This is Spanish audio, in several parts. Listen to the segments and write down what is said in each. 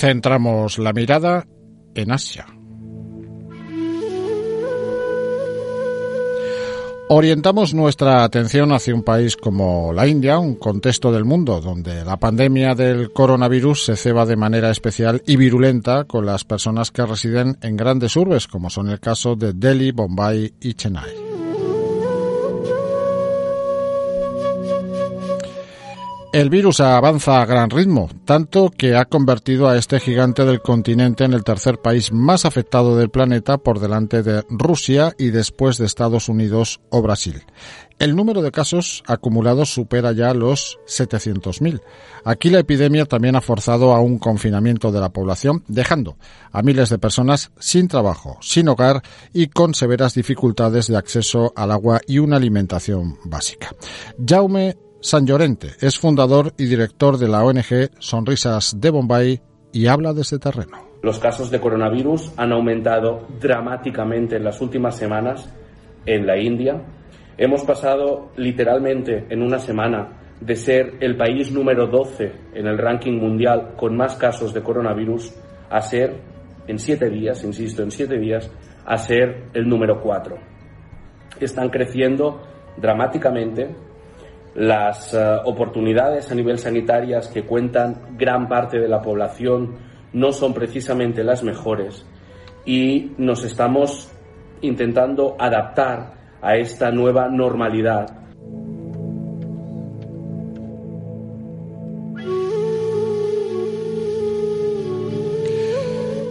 Centramos la mirada en Asia. Orientamos nuestra atención hacia un país como la India, un contexto del mundo donde la pandemia del coronavirus se ceba de manera especial y virulenta con las personas que residen en grandes urbes, como son el caso de Delhi, Bombay y Chennai. El virus avanza a gran ritmo, tanto que ha convertido a este gigante del continente en el tercer país más afectado del planeta por delante de Rusia y después de Estados Unidos o Brasil. El número de casos acumulados supera ya los 700.000. Aquí la epidemia también ha forzado a un confinamiento de la población, dejando a miles de personas sin trabajo, sin hogar y con severas dificultades de acceso al agua y una alimentación básica. Jaume San Llorente es fundador y director de la ONG Sonrisas de Bombay y habla de este terreno. Los casos de coronavirus han aumentado dramáticamente en las últimas semanas en la India. Hemos pasado literalmente en una semana de ser el país número 12 en el ranking mundial con más casos de coronavirus a ser, en siete días, insisto, en siete días, a ser el número 4. Están creciendo dramáticamente las eh, oportunidades a nivel sanitarias que cuentan gran parte de la población no son precisamente las mejores y nos estamos intentando adaptar a esta nueva normalidad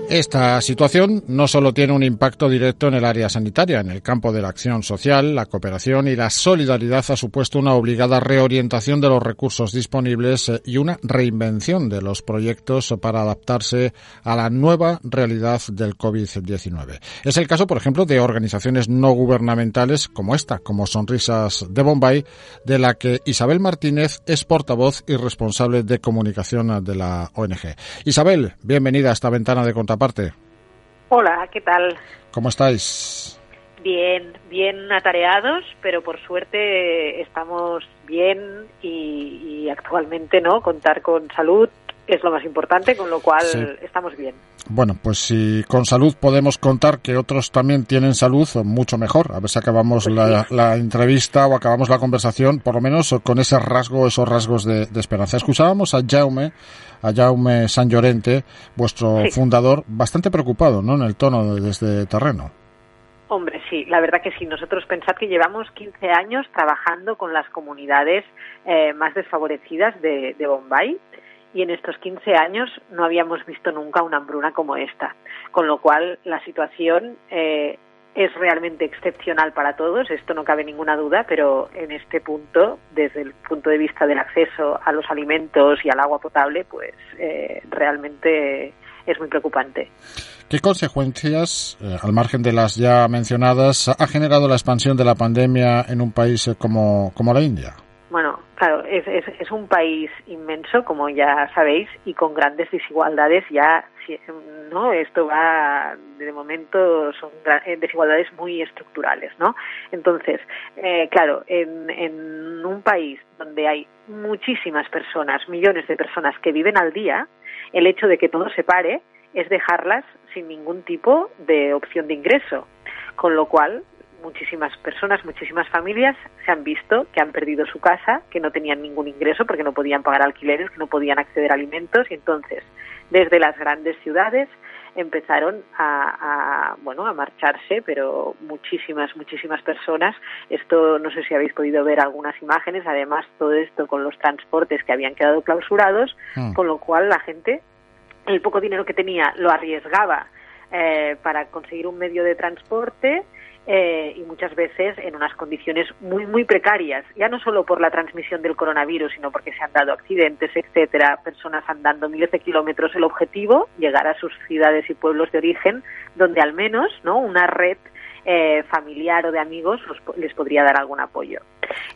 Esta situación no solo tiene un impacto directo en el área sanitaria, en el campo de la acción social, la cooperación y la solidaridad ha supuesto una obligada reorientación de los recursos disponibles eh, y una reinvención de los proyectos para adaptarse a la nueva realidad del COVID-19. Es el caso, por ejemplo, de organizaciones no gubernamentales como esta, como Sonrisas de Bombay, de la que Isabel Martínez es portavoz y responsable de comunicación de la ONG. Isabel, bienvenida a esta ventana de contacto parte. Hola, ¿qué tal? ¿Cómo estáis? Bien, bien atareados, pero por suerte estamos bien y, y actualmente no contar con salud es lo más importante, con lo cual estamos bien. Bueno, pues si con salud podemos contar que otros también tienen salud, mucho mejor. A ver si acabamos pues la, entrevista o acabamos la conversación, por lo menos con ese rasgo, esos rasgos de, esperanza. Escuchábamos a Jaume, a Jaume San Llorente, vuestro fundador, bastante preocupado, ¿no? En el tono de, este terreno. Hombre, sí, la verdad que sí. Nosotros pensad que llevamos 15 años trabajando con las comunidades eh, más desfavorecidas de, de Bombay y en estos 15 años no habíamos visto nunca una hambruna como esta, con lo cual la situación eh, es realmente excepcional para todos, esto no cabe ninguna duda, pero en este punto, desde el punto de vista del acceso a los alimentos y al agua potable, pues eh, realmente es muy preocupante. ¿Qué consecuencias, eh, al margen de las ya mencionadas, ha generado la expansión de la pandemia en un país como, como la India? Es, es, es, un país inmenso, como ya sabéis, y con grandes desigualdades ya, ¿no? Esto va, de momento, son eh, desigualdades muy estructurales, ¿no? Entonces, eh, claro, en, en un país donde hay muchísimas personas, millones de personas que viven al día, el hecho de que todo se pare es dejarlas sin ningún tipo de opción de ingreso. Con lo cual, muchísimas personas, muchísimas familias se han visto que han perdido su casa, que no tenían ningún ingreso porque no podían pagar alquileres, que no podían acceder a alimentos. Y entonces desde las grandes ciudades empezaron a, bueno a marcharse pero muchísimas muchísimas personas. Esto no sé si habéis podido ver algunas imágenes. Además todo esto con los transportes que habían quedado clausurados mm. con lo cual la gente el poco dinero que tenía lo arriesgaba eh, para conseguir un medio de transporte eh, y muchas veces en unas condiciones muy, muy precarias, ya no solo por la transmisión del coronavirus, sino porque se han dado accidentes, etcétera, personas andando miles de kilómetros. El objetivo, llegar a sus ciudades y pueblos de origen, donde al menos ¿no? una red eh, familiar o de amigos les podría dar algún apoyo.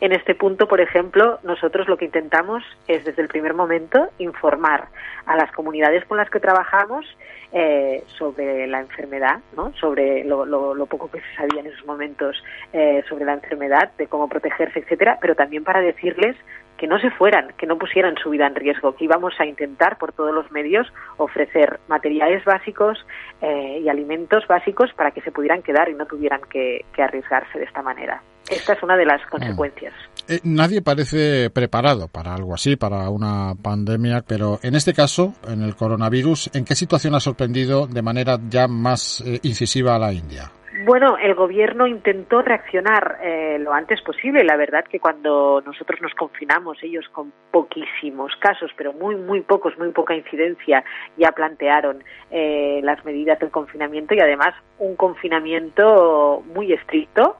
En este punto, por ejemplo, nosotros lo que intentamos es desde el primer momento informar a las comunidades con las que trabajamos eh, sobre la enfermedad, ¿no? sobre lo, lo, poco que se sabía en esos momentos eh, sobre la enfermedad, de cómo protegerse, etcétera, pero también para decirles que no se fueran, que no pusieran su vida en riesgo, que íbamos a intentar por todos los medios ofrecer materiales básicos eh, y alimentos básicos para que se pudieran quedar y no tuvieran que, arriesgarse de esta manera. Esta es una de las mm. consecuencias. Eh, nadie parece preparado para algo así, para una pandemia, pero en este caso, en el coronavirus, ¿en qué situación ha sorprendido de manera ya más eh, incisiva a la India? Bueno, el gobierno intentó reaccionar eh, lo antes posible. La verdad que cuando nosotros nos confinamos, ellos con poquísimos casos, pero muy, muy pocos, muy poca incidencia, ya plantearon eh, las medidas del confinamiento y además un confinamiento muy estricto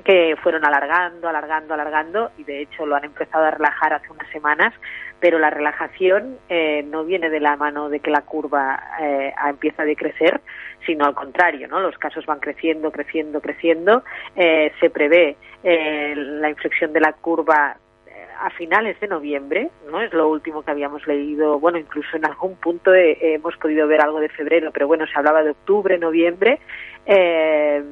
que fueron alargando, alargando, alargando y de hecho lo han empezado a relajar hace unas semanas, pero la relajación eh, no viene de la mano de que la curva eh, empieza a decrecer, sino al contrario, ¿no? Los casos van creciendo, creciendo, creciendo. Eh, se prevé eh, la inflexión de la curva a finales de noviembre, ¿no? Es lo último que habíamos leído, bueno, incluso en algún punto hemos podido ver algo de febrero, pero bueno, se hablaba de octubre, noviembre. Eh,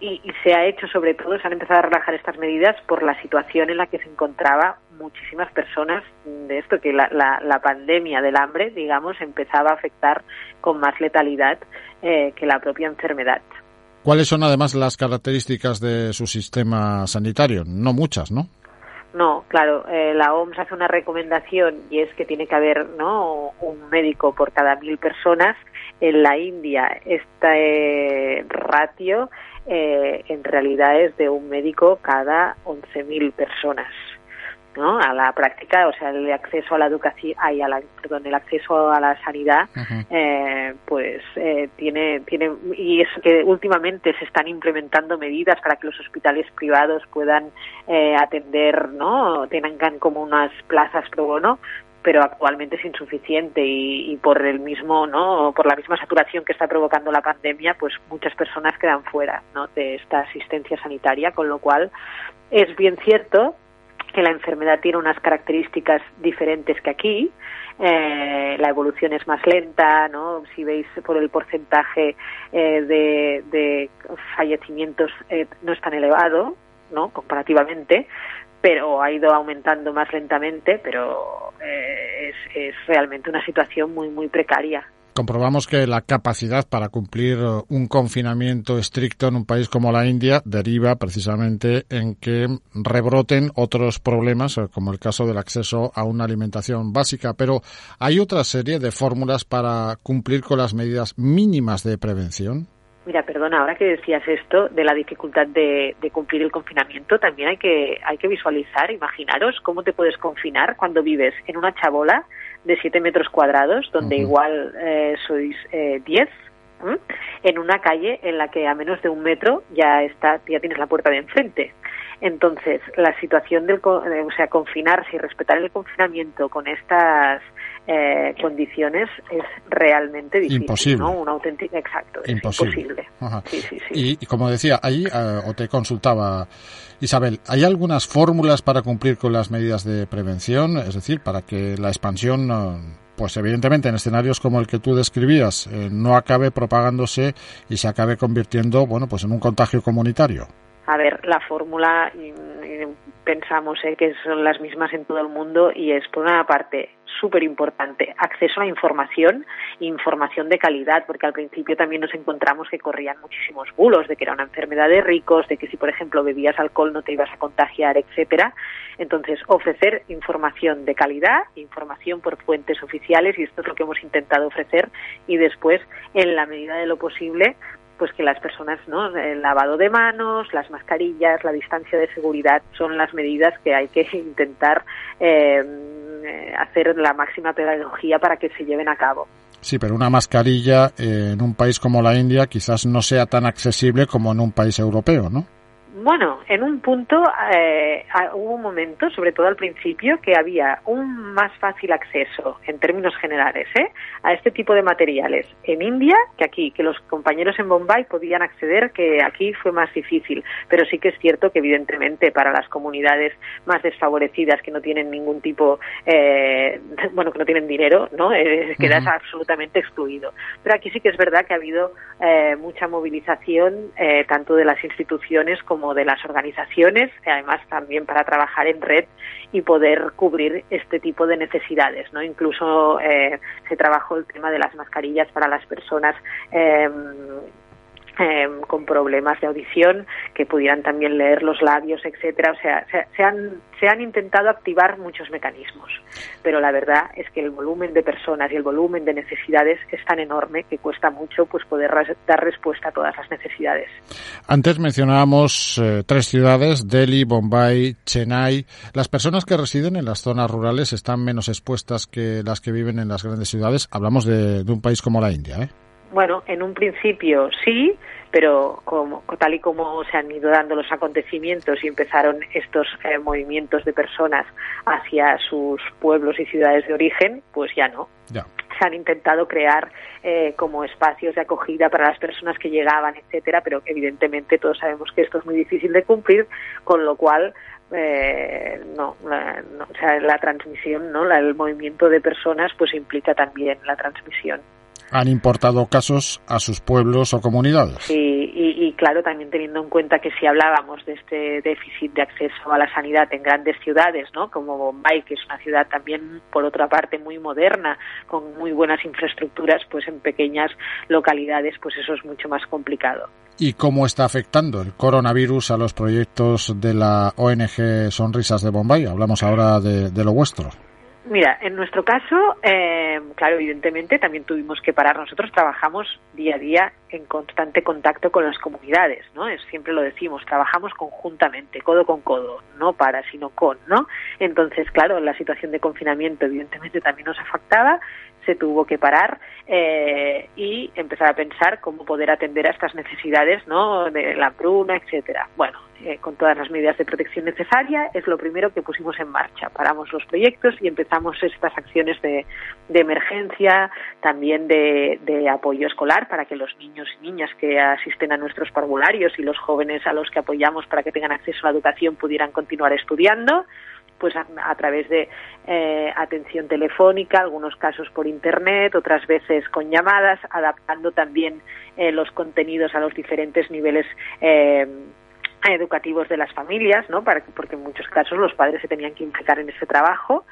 y, se ha hecho sobre todo, se han empezado a relajar estas medidas por la situación en la que se encontraba muchísimas personas de esto, que la, la, pandemia del hambre, digamos, empezaba a afectar con más letalidad eh, que la propia enfermedad. ¿Cuáles son además las características de su sistema sanitario? No muchas, ¿no? No, claro, eh, la OMS hace una recomendación y es que tiene que haber ¿no? un médico por cada mil personas. En la India este ratio eh, en realidad es de un médico cada 11.000 personas. ¿no? a la práctica, o sea, el acceso a la educación, ay, a la, perdón, el acceso a la sanidad, eh, pues eh, tiene, tiene, y es que últimamente se están implementando medidas para que los hospitales privados puedan eh, atender, ¿no? Tengan como unas plazas pro bono, pero actualmente es insuficiente y, por el mismo no por la misma saturación que está provocando la pandemia pues muchas personas quedan fuera de esta asistencia sanitaria con lo cual es bien cierto que la enfermedad tiene unas características diferentes que aquí eh, la evolución es más lenta, ¿no? Si veis por el porcentaje eh, de, fallecimientos eh, no es tan elevado, ¿no? Comparativamente, pero ha ido aumentando más lentamente, pero eh, es, realmente una situación muy, muy precaria comprobamos que la capacidad para cumplir un confinamiento estricto en un país como la India deriva precisamente en que rebroten otros problemas, eh, como el caso del acceso a una alimentación básica. Pero hay otra serie de fórmulas para cumplir con las medidas mínimas de prevención. Mira, perdona, ahora que decías esto de la dificultad de, cumplir el confinamiento, también hay que, hay que visualizar, imaginaros cómo te puedes confinar cuando vives en una chabola de 7 metros cuadrados, donde igual eh, sois 10, eh, en una calle en la que a menos de un metro ya está, ya tienes la puerta de enfrente. Entonces, la situación del, o sea, confinarse y respetar el confinamiento con estas eh, condiciones es realmente difícil. Imposible. ¿no? Un auténtico, exacto, es imposible. Sí, sí, sí. Y, como decía, ahí, eh, o te consultaba Isabel, ¿hay algunas fórmulas para cumplir con las medidas de prevención? Es decir, para que la expansión, pues evidentemente en escenarios como el que tú describías, eh, no acabe propagándose y se acabe convirtiendo, bueno, pues en un contagio comunitario. A ver, la fórmula pensamos eh, que son las mismas en todo el mundo y es, por una parte, súper importante, acceso a información, información de calidad, porque al principio también nos encontramos que corrían muchísimos bulos de que era una enfermedad de ricos, de que si, por ejemplo, bebías alcohol no te ibas a contagiar, etcétera. Entonces, ofrecer información de calidad, información por fuentes oficiales, y esto es lo que hemos intentado ofrecer, y después, en la medida de lo posible, pues que las personas, ¿no? El lavado de manos, las mascarillas, la distancia de seguridad son las medidas que hay que intentar eh, hacer la máxima pedagogía para que se lleven a cabo. Sí, pero una mascarilla en un país como la India quizás no sea tan accesible como en un país europeo, ¿no? Bueno, en un punto eh, hubo un momento, sobre todo al principio, que había un más fácil acceso, en términos generales, ¿eh? a este tipo de materiales en India que aquí, que los compañeros en Bombay podían acceder, que aquí fue más difícil. Pero sí que es cierto que, evidentemente, para las comunidades más desfavorecidas que no tienen ningún tipo, eh, bueno, que no tienen dinero, ¿no? Eh, quedas absolutamente excluido. Pero aquí sí que es verdad que ha habido eh, mucha movilización, tanto de las instituciones de las organizaciones, además también para trabajar en red y poder cubrir este tipo de necesidades. ¿no? Incluso eh, se trabajó el tema de las mascarillas para las personas eh, con problemas de audición que pudieran también leer los labios, etcétera. O sea, se, han, se han intentado activar muchos mecanismos, pero la verdad es que el volumen de personas y el volumen de necesidades es tan enorme que cuesta mucho pues poder dar respuesta a todas las necesidades. Antes mencionábamos eh, tres ciudades, Delhi, Bombay, Chennai. Las personas que residen en las zonas rurales están menos expuestas que las que viven en las grandes ciudades. Hablamos de, de un país como la India, ¿eh? Bueno, en un principio sí, pero como, tal y como se han ido dando los acontecimientos y empezaron estos eh, movimientos de personas hacia sus pueblos y ciudades de origen, pues ya no. Se han intentado crear eh, como espacios de acogida para las personas que llegaban, etcétera, pero evidentemente todos sabemos que esto es muy difícil de cumplir, con lo cual eh, no, la, o sea, la transmisión, no, el movimiento de personas, pues implica también la transmisión han importado casos a sus pueblos o comunidades. Sí, y, claro, también teniendo en cuenta que si hablábamos de este déficit de acceso a la sanidad en grandes ciudades, ¿no? Como Bombay, que es una ciudad también, por otra parte, muy moderna, con muy buenas infraestructuras, pues en pequeñas localidades, pues eso es mucho más complicado. ¿Y cómo está afectando el coronavirus a los proyectos de la ONG Sonrisas de Bombay? Hablamos ahora de lo vuestro. Mira, en nuestro caso, eh, claro, evidentemente también tuvimos que parar. Nosotros trabajamos día a día en constante contacto con las comunidades, ¿no? Es, siempre lo decimos, trabajamos conjuntamente, codo con codo, no para, sino con, ¿no? Entonces, claro, la situación de confinamiento evidentemente también nos afectaba, se tuvo que parar eh, y empezar a pensar cómo poder atender a estas necesidades, ¿no? De la bruna, etcétera. Bueno, eh, con todas las medidas de protección necesarias, es lo primero que pusimos en marcha. Paramos los proyectos y empezamos estas acciones de, emergencia, también de, apoyo escolar para que los niños y niñas que asisten a nuestros parvularios y los jóvenes a los que apoyamos para que tengan acceso a la educación pudieran continuar estudiando pues a, través de eh, atención telefónica, algunos casos por internet, otras veces con llamadas, adaptando también eh, los contenidos a los diferentes niveles eh, educativos de las familias, ¿no? Para, porque en muchos casos los padres se tenían que implicar en ese trabajo.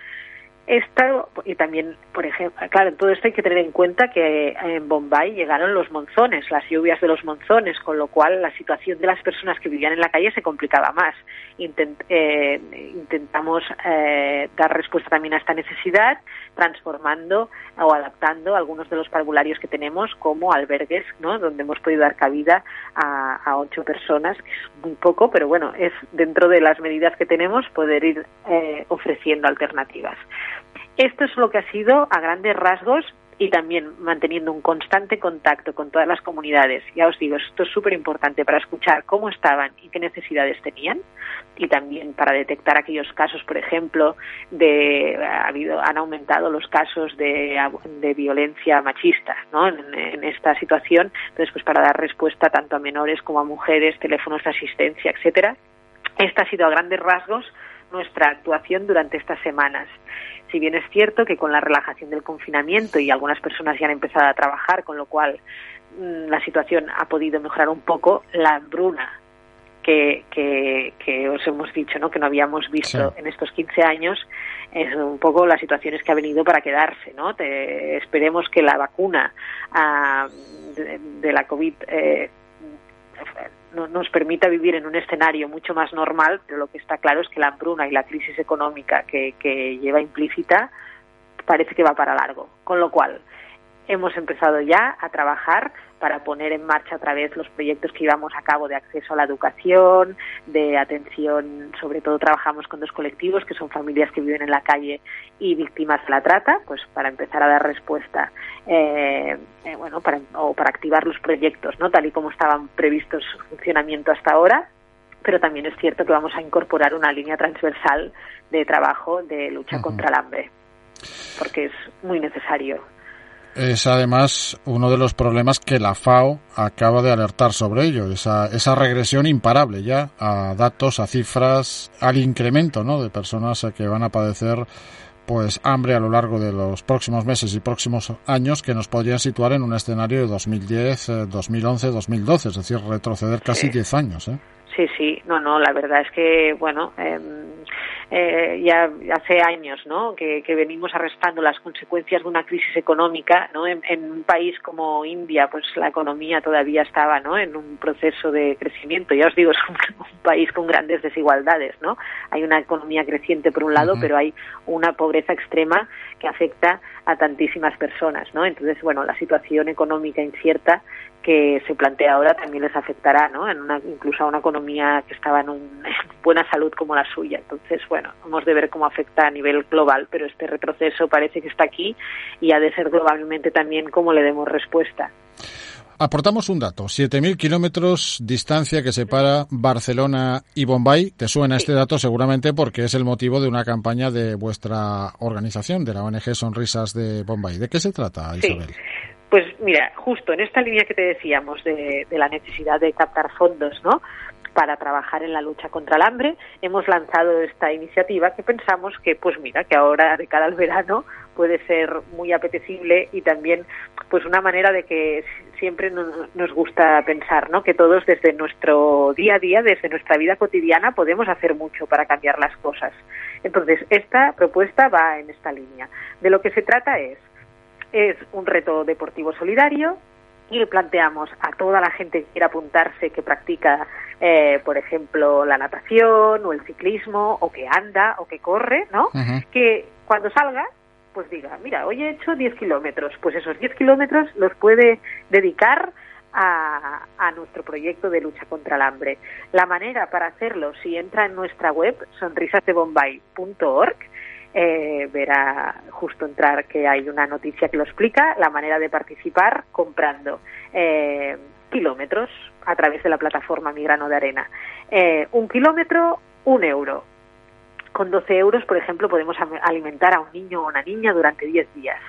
Esto, y también, por ejemplo, claro, en todo esto hay que tener en cuenta que en Bombay llegaron los monzones, las lluvias de los monzones, con lo cual la situación de las personas que vivían en la calle se complicaba más. Eh, intentamos eh, dar respuesta también a esta necesidad, transformando o adaptando algunos de los parvularios que tenemos como albergues, ¿no? donde hemos podido dar cabida a, a ocho personas, que es muy poco, pero bueno, es dentro de las medidas que tenemos poder ir eh, ofreciendo alternativas. Esto es lo que ha sido, a grandes rasgos, y también manteniendo un constante contacto con todas las comunidades. Ya os digo, esto es súper importante para escuchar cómo estaban y qué necesidades tenían y también para detectar aquellos casos, por ejemplo, de ha habido han aumentado los casos de, violencia machista, ¿no? En, en, esta situación, entonces pues para dar respuesta tanto a menores como a mujeres, teléfonos de asistencia, etcétera. Esta ha sido a grandes rasgos nuestra actuación durante estas semanas. Si bien es cierto que con la relajación del confinamiento y algunas personas ya han empezado a trabajar, con lo cual mm, la situación ha podido mejorar un poco, la hambruna que, que, os hemos dicho, ¿no? que no habíamos visto en estos 15 años, es un poco las situaciones que ha venido para quedarse. ¿no? esperemos que la vacuna ah, de, la COVID eh, nos permita vivir en un escenario mucho más normal, pero lo que está claro es que la hambruna y la crisis económica que, que lleva implícita parece que va para largo. Con lo cual, hemos empezado ya a trabajar para poner en marcha otra vez los proyectos que íbamos a cabo de acceso a la educación, de atención, sobre todo trabajamos con dos colectivos que son familias que viven en la calle y víctimas de la trata, pues para empezar a dar respuesta, eh, eh, bueno, para, o para activar los proyectos, ¿no? Tal y como estaban previstos su funcionamiento hasta ahora, pero también es cierto que vamos a incorporar una línea transversal de trabajo de lucha contra el hambre, porque es muy necesario es además uno de los problemas que la FAO acaba de alertar sobre ello, esa, esa regresión imparable ya a datos, a cifras, al incremento ¿no? de personas que van a padecer pues hambre a lo largo de los próximos meses y próximos años que nos podrían situar en un escenario de 2010, 2011, 2012, es decir, retroceder casi 10 años. ¿eh? sí, sí. No, no, la verdad es que, bueno, eh, eh, ya hace años ¿no? Que, venimos arrastrando las consecuencias de una crisis económica ¿no? En, un país como India pues la economía todavía estaba ¿no? en un proceso de crecimiento ya os digo es un, país con grandes desigualdades ¿no? hay una economía creciente por un lado pero hay una pobreza extrema que afecta a tantísimas personas ¿no? entonces bueno la situación económica incierta que se plantea ahora también les afectará, ¿no? En una, incluso a una economía que estaba en, un, buena salud como la suya. Entonces, bueno, hemos de ver cómo afecta a nivel global, pero este retroceso parece que está aquí y ha de ser globalmente también cómo le demos respuesta. Aportamos un dato, 7.000 kilómetros distancia que separa Barcelona y Bombay. Te suena este dato seguramente porque es el motivo de una campaña de vuestra organización, de la ONG Sonrisas de Bombay. ¿De qué se trata, Isabel? Pues mira, justo en esta línea que te decíamos de, la necesidad de captar fondos, ¿no? Para trabajar en la lucha contra el hambre, hemos lanzado esta iniciativa que pensamos que, pues mira, que ahora de cara al verano puede ser muy apetecible y también, pues una manera de que siempre nos gusta pensar, ¿no? Que todos desde nuestro día a día, desde nuestra vida cotidiana, podemos hacer mucho para cambiar las cosas. Entonces, esta propuesta va en esta línea. De lo que se trata es es un reto deportivo solidario y le planteamos a toda la gente que quiera apuntarse, que practica, eh, por ejemplo, la natación o el ciclismo o que anda o que corre, ¿no? Que cuando salga, pues diga, mira, hoy he hecho 10 kilómetros, pues esos 10 kilómetros los puede dedicar a, a, nuestro proyecto de lucha contra el hambre. La manera para hacerlo, si entra en nuestra web, sonrisasdebombay.org, eh, verá justo entrar que hay una noticia que lo explica, la manera de participar comprando eh, kilómetros a través de la plataforma Mi Grano de Arena. Eh, un kilómetro, un euro. Con 12 euros, por ejemplo, podemos alimentar a un niño o una niña durante 10 días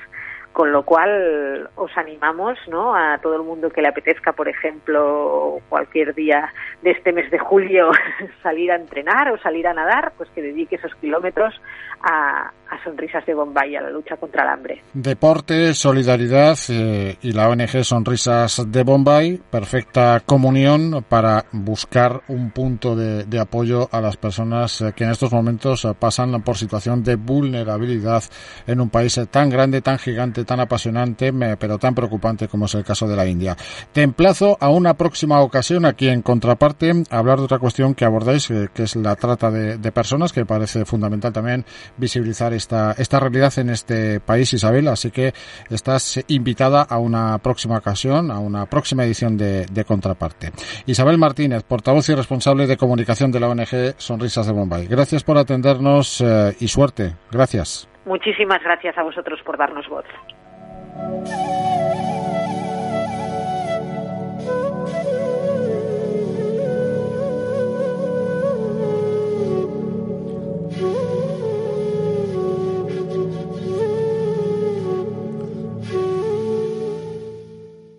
con lo cual os animamos ¿no? a todo el mundo que le apetezca, por ejemplo, cualquier día de este mes de julio salir a entrenar o salir a nadar, pues que dedique esos kilómetros a, Sonrisas de Bombay, a la lucha contra el hambre. Deporte, solidaridad eh, y la ONG Sonrisas de Bombay, perfecta comunión para buscar un punto de, apoyo a las personas eh, que en estos momentos eh, pasan por situación de vulnerabilidad en un país tan grande, tan gigante, tan apasionante, pero tan preocupante como es el caso de la India. Te emplazo a una próxima ocasión aquí en Contraparte a hablar de otra cuestión que abordáis, que es la trata de, de personas, que parece fundamental también visibilizar esta, esta realidad en este país, Isabel. Así que estás invitada a una próxima ocasión, a una próxima edición de, Contraparte. Isabel Martínez, portavoz y responsable de comunicación de la ONG Sonrisas de Bombay. Gracias por atendernos eh, y suerte. Gracias. Muchísimas gracias a vosotros por darnos voz.